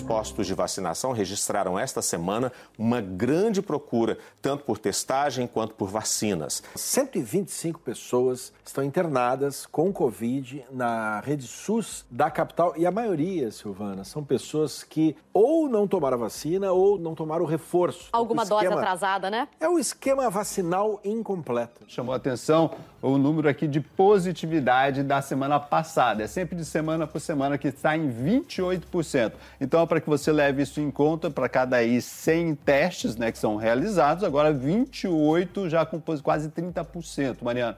Postos de vacinação registraram esta semana uma grande procura, tanto por testagem quanto por vacinas. 125 pessoas estão internadas com Covid na rede SUS da capital e a maioria, Silvana, são pessoas que ou não tomaram a vacina ou não tomaram o reforço. Alguma esquema... dose atrasada, né? É o esquema vacinal incompleto. Chamou a atenção o número aqui de positividade da semana passada. É sempre de semana por semana que está em 28%. Então, para que você leve isso em conta, para cada aí 100 testes né, que são realizados, agora 28 já com quase 30%, Mariana.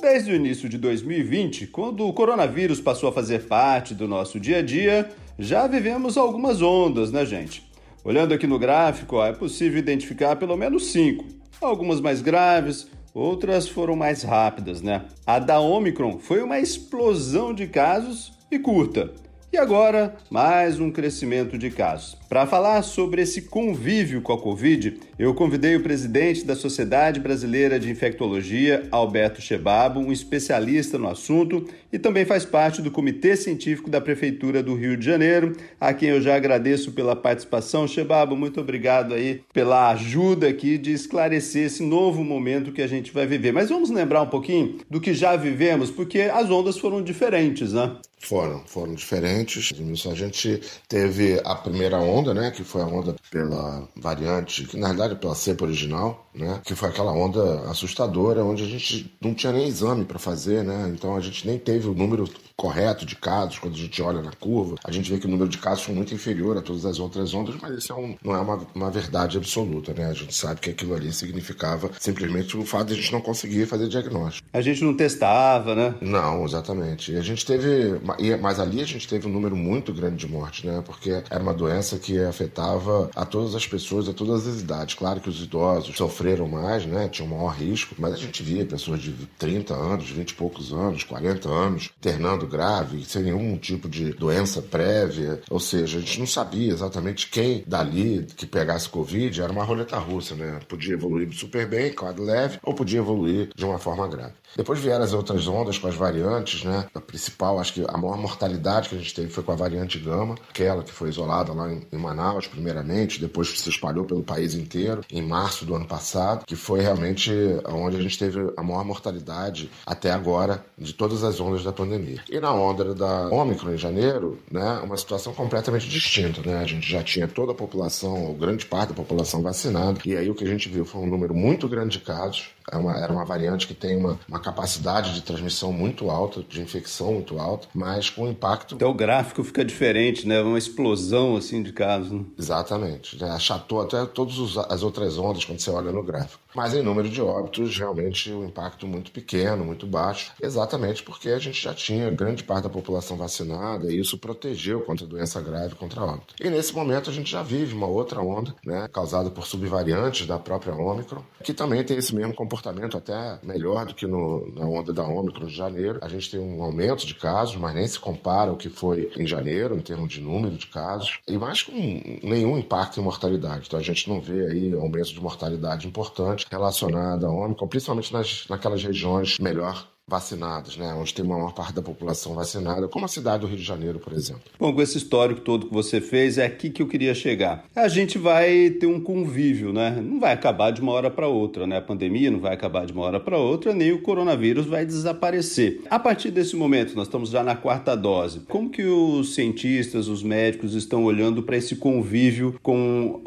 Desde o início de 2020, quando o coronavírus passou a fazer parte do nosso dia a dia, já vivemos algumas ondas, né, gente? Olhando aqui no gráfico, ó, é possível identificar pelo menos cinco. Algumas mais graves, outras foram mais rápidas, né? A da Omicron foi uma explosão de casos e curta. E agora, mais um crescimento de casos. Para falar sobre esse convívio com a Covid, eu convidei o presidente da Sociedade Brasileira de Infectologia, Alberto Chebabo, um especialista no assunto e também faz parte do Comitê Científico da Prefeitura do Rio de Janeiro, a quem eu já agradeço pela participação. Chebabo, muito obrigado aí pela ajuda aqui de esclarecer esse novo momento que a gente vai viver. Mas vamos lembrar um pouquinho do que já vivemos, porque as ondas foram diferentes, né? Foram, foram diferentes. A gente teve a primeira onda, né, que foi a onda pela variante, que na verdade pela cepa original, né, que foi aquela onda assustadora, onde a gente não tinha nem exame para fazer, né, então a gente nem teve o número correto de casos, quando a gente olha na curva, a gente vê que o número de casos foi muito inferior a todas as outras ondas, mas isso é um, não é uma, uma verdade absoluta, né? A gente sabe que aquilo ali significava simplesmente o fato de a gente não conseguir fazer diagnóstico. A gente não testava, né? Não, exatamente. E a gente teve, mas ali a gente teve um número muito grande de mortes, né? Porque era uma doença que afetava a todas as pessoas, a todas as idades. Claro que os idosos sofreram mais, né? Tinham maior risco, mas a gente via pessoas de 30 anos, 20 e poucos anos, 40 anos, internando grave, sem nenhum tipo de doença prévia. Ou seja, a gente não sabia exatamente quem dali que pegasse Covid era uma roleta russa, né? Podia evoluir super bem, quadro leve, ou podia evoluir de uma forma grave. Depois vieram as outras ondas com as variantes, né? A principal, acho que a maior mortalidade que a gente teve foi com a variante Gama, aquela que foi isolada lá em Manaus, primeiramente, depois se espalhou pelo país inteiro, em março do ano passado, que foi realmente onde a gente teve a maior mortalidade até agora de todas as ondas da pandemia. E na onda da Ômicron em janeiro, né, uma situação completamente distinta, né? A gente já tinha toda a população, ou grande parte da população vacinada, e aí o que a gente viu foi um número muito grande de casos, é uma, era uma variante que tem uma, uma capacidade de transmissão muito alta, de infecção muito alta, mas com impacto. Então o gráfico fica diferente, né? Uma explosão assim de casos. Né? Exatamente. Achatou até todas as outras ondas quando você olha no gráfico. Mas em número de óbitos, realmente o impacto muito pequeno, muito baixo, exatamente porque a gente já tinha grande parte da população vacinada e isso protegeu contra doença grave, contra óbito. E nesse momento a gente já vive uma outra onda, né, causada por subvariantes da própria Ômicron, que também tem esse mesmo comportamento até melhor do que no, na onda da Ômicron de janeiro. A gente tem um aumento de casos, mas nem se compara ao que foi em janeiro, em termos de número de casos, e mais com nenhum impacto em mortalidade. Então a gente não vê aí aumento de mortalidade importante relacionada à Ômicron, principalmente nas, naquelas regiões melhor vacinados, né? onde tem uma maior parte da população vacinada, como a cidade do Rio de Janeiro, por exemplo. Bom, com esse histórico todo que você fez, é aqui que eu queria chegar. A gente vai ter um convívio, né? Não vai acabar de uma hora para outra, né? A pandemia não vai acabar de uma hora para outra, nem o coronavírus vai desaparecer. A partir desse momento, nós estamos já na quarta dose. Como que os cientistas, os médicos estão olhando para esse convívio com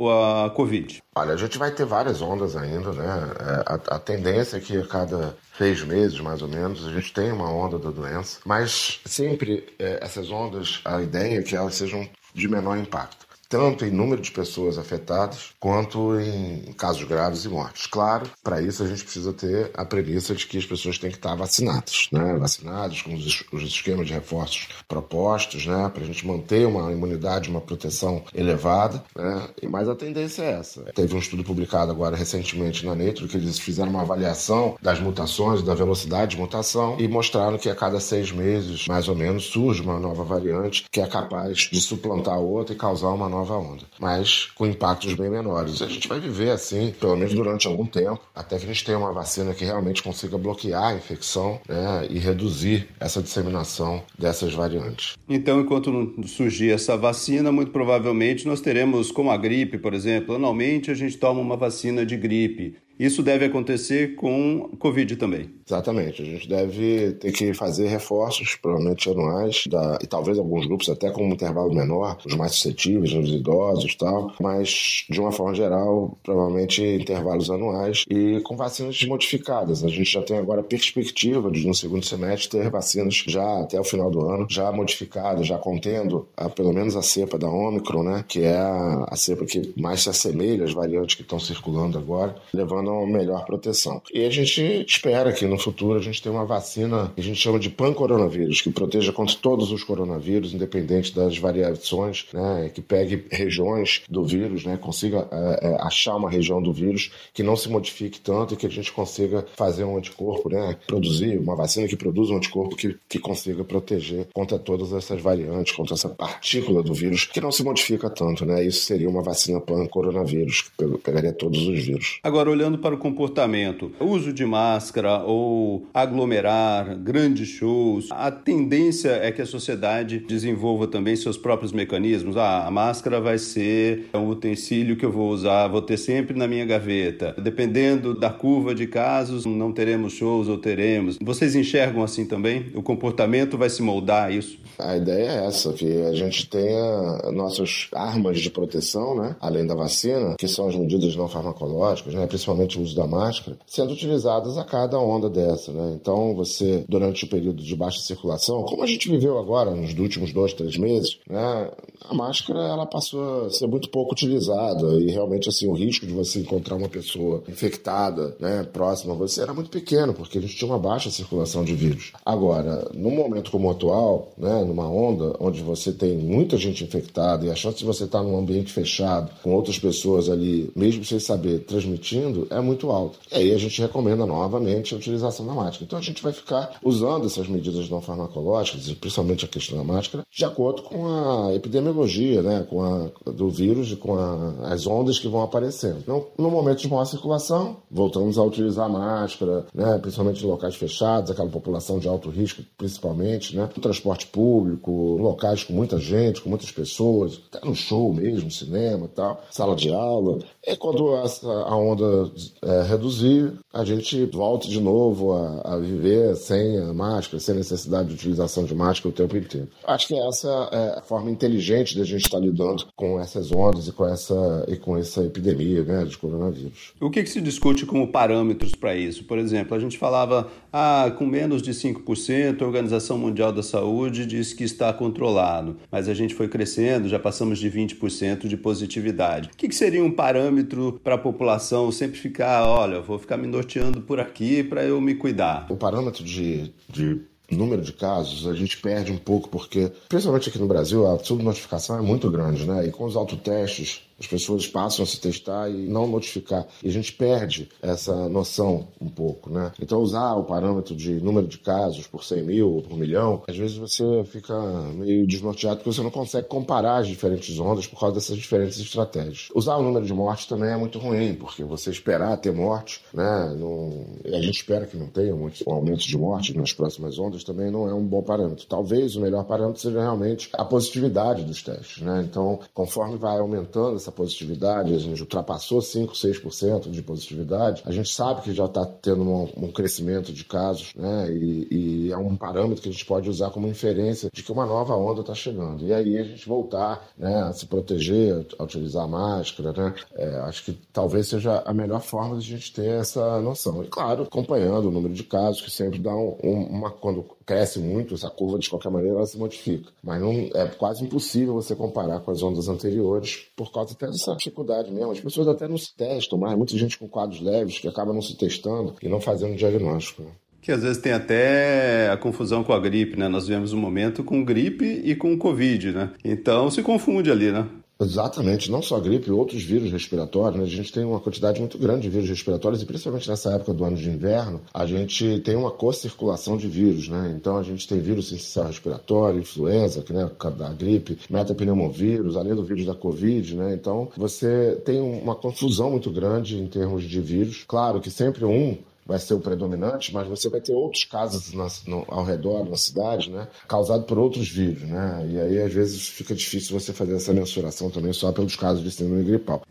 a Covid? Olha, a gente vai ter várias ondas ainda, né? É, a, a tendência é que a cada seis meses, mais ou menos, a gente tem uma onda da doença, mas sempre é, essas ondas, a ideia é que elas sejam de menor impacto. Tanto em número de pessoas afetadas quanto em casos graves e mortes. Claro, para isso a gente precisa ter a premissa de que as pessoas têm que estar vacinadas, né? Vacinadas com os, os esquemas de reforços propostos, né? Para a gente manter uma imunidade, uma proteção elevada, né? Mas a tendência é essa. Teve um estudo publicado agora recentemente na Nature que eles fizeram uma avaliação das mutações, da velocidade de mutação e mostraram que a cada seis meses, mais ou menos, surge uma nova variante que é capaz de suplantar outra e causar uma nova onda, mas com impactos bem menores. A gente vai viver assim, pelo menos durante algum tempo, até que a gente tenha uma vacina que realmente consiga bloquear a infecção né, e reduzir essa disseminação dessas variantes. Então, enquanto surgir essa vacina, muito provavelmente nós teremos, como a gripe, por exemplo, anualmente a gente toma uma vacina de gripe. Isso deve acontecer com Covid também. Exatamente. A gente deve ter que fazer reforços, provavelmente anuais, da, e talvez alguns grupos até com um intervalo menor, os mais suscetíveis, os idosos e tal, mas de uma forma geral, provavelmente intervalos anuais e com vacinas modificadas. A gente já tem agora a perspectiva de no segundo semestre ter vacinas já até o final do ano, já modificadas, já contendo a, pelo menos a cepa da Omicron, né, que é a, a cepa que mais se assemelha às variantes que estão circulando agora, levando melhor proteção. E a gente espera que no futuro a gente tenha uma vacina que a gente chama de pan-coronavírus, que proteja contra todos os coronavírus, independente das variações, né, que pegue regiões do vírus, né, consiga é, é, achar uma região do vírus que não se modifique tanto e que a gente consiga fazer um anticorpo, né, produzir uma vacina que produza um anticorpo que, que consiga proteger contra todas essas variantes, contra essa partícula do vírus que não se modifica tanto, né? Isso seria uma vacina pan-coronavírus, que pegaria todos os vírus. Agora, olhando para o comportamento, uso de máscara ou aglomerar, grandes shows, a tendência é que a sociedade desenvolva também seus próprios mecanismos. Ah, a máscara vai ser um utensílio que eu vou usar, vou ter sempre na minha gaveta. Dependendo da curva de casos, não teremos shows ou teremos. Vocês enxergam assim também? O comportamento vai se moldar a isso? A ideia é essa, que a gente tenha nossas armas de proteção, né? além da vacina, que são as medidas não farmacológicas, né? principalmente o uso da máscara, sendo utilizadas a cada onda dessa. Né? Então, você, durante o período de baixa circulação, como a gente viveu agora, nos últimos dois, três meses, né? a máscara ela passou a ser muito pouco utilizada e realmente assim, o risco de você encontrar uma pessoa infectada né, próxima a você era muito pequeno, porque a gente tinha uma baixa circulação de vírus. Agora, num momento como o atual, né, numa onda onde você tem muita gente infectada e a chance de você estar num ambiente fechado, com outras pessoas ali, mesmo sem saber, transmitindo, é muito alta. E aí a gente recomenda novamente a utilização da máscara. Então a gente vai ficar usando essas medidas não farmacológicas, principalmente a questão da máscara, de acordo com a epidemiologia, né, com a, do vírus e com a, as ondas que vão aparecendo. Então, no momento de maior circulação, voltamos a utilizar a máscara, né, principalmente em locais fechados, aquela população de alto risco, principalmente, né, no transporte público, locais com muita gente, com muitas pessoas, até no show mesmo, cinema tal, sala de aula. E quando a onda é, reduzir, a gente volta de novo a, a, viver sem a máscara, sem necessidade de utilização de máscara o tempo inteiro. Acho que essa é a forma inteligente de a gente estar lidando com essas ondas e com essa, e com essa epidemia né, de coronavírus. O que, que se discute como parâmetros para isso? Por exemplo, a gente falava, ah, com menos de 5%, a Organização Mundial da Saúde diz que está controlado, mas a gente foi crescendo, já passamos de 20% de positividade. O que, que seria um parâmetro para a população sempre ficar, olha, vou ficar me norteando por aqui para eu me cuidar? O parâmetro de, de número de casos, a gente perde um pouco, porque, principalmente aqui no Brasil, a subnotificação é muito grande, né? E com os autotestes, as pessoas passam a se testar e não notificar. E a gente perde essa noção um pouco, né? Então, usar o parâmetro de número de casos por 100 mil ou por milhão, às vezes você fica meio desnorteado porque você não consegue comparar as diferentes ondas por causa dessas diferentes estratégias. Usar o número de mortes também é muito ruim, porque você esperar ter morte, né? Não... A gente espera que não tenha muitos aumentos de mortes nas próximas ondas também não é um bom parâmetro. Talvez o melhor parâmetro seja realmente a positividade dos testes, né? Então, conforme vai aumentando essa essa positividade, a gente ultrapassou 5, 6% de positividade, a gente sabe que já está tendo um, um, crescimento de casos, né? E, e, é um parâmetro que a gente pode usar como inferência de que uma nova onda está chegando. E aí a gente voltar né, a se proteger, a utilizar máscara, né? É, acho que talvez seja a melhor forma de a gente ter essa noção. E claro, acompanhando o número de casos, que sempre dá um, uma. Quando cresce muito, essa curva de qualquer maneira ela se modifica. Mas não é quase impossível você comparar com as ondas anteriores por causa até dessa dificuldade mesmo. As pessoas até não se testam mais, muita gente com quadros leves que acaba não se testando e não fazendo diagnóstico. Né? Que às vezes tem até a confusão com a gripe, né? Nós vivemos um momento com gripe e com Covid, né? Então se confunde ali, né? Exatamente, não só a gripe, outros vírus respiratórios. Né? A gente tem uma quantidade muito grande de vírus respiratórios e principalmente nessa época do ano de inverno, a gente tem uma co-circulação de vírus, né? Então a gente tem vírus essencial respiratório, influenza, que, né, da gripe, metapneumovírus, além do vírus da Covid, né? Então você tem uma confusão muito grande em termos de vírus. Claro que sempre um vai ser o predominante, mas você vai ter outros casos na, no, ao redor, na cidade, né, causado por outros vírus, né, e aí às vezes fica difícil você fazer essa mensuração também só pelos casos de síndrome gripal.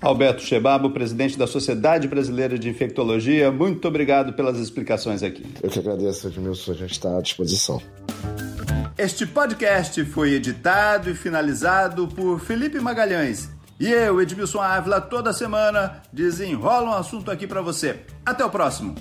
Alberto Chebabo, presidente da Sociedade Brasileira de Infectologia, muito obrigado pelas explicações aqui. Eu que agradeço, Edmilson, a gente está à disposição. Este podcast foi editado e finalizado por Felipe Magalhães e eu, Edmilson Ávila, toda semana desenrola um assunto aqui para você. Até o próximo!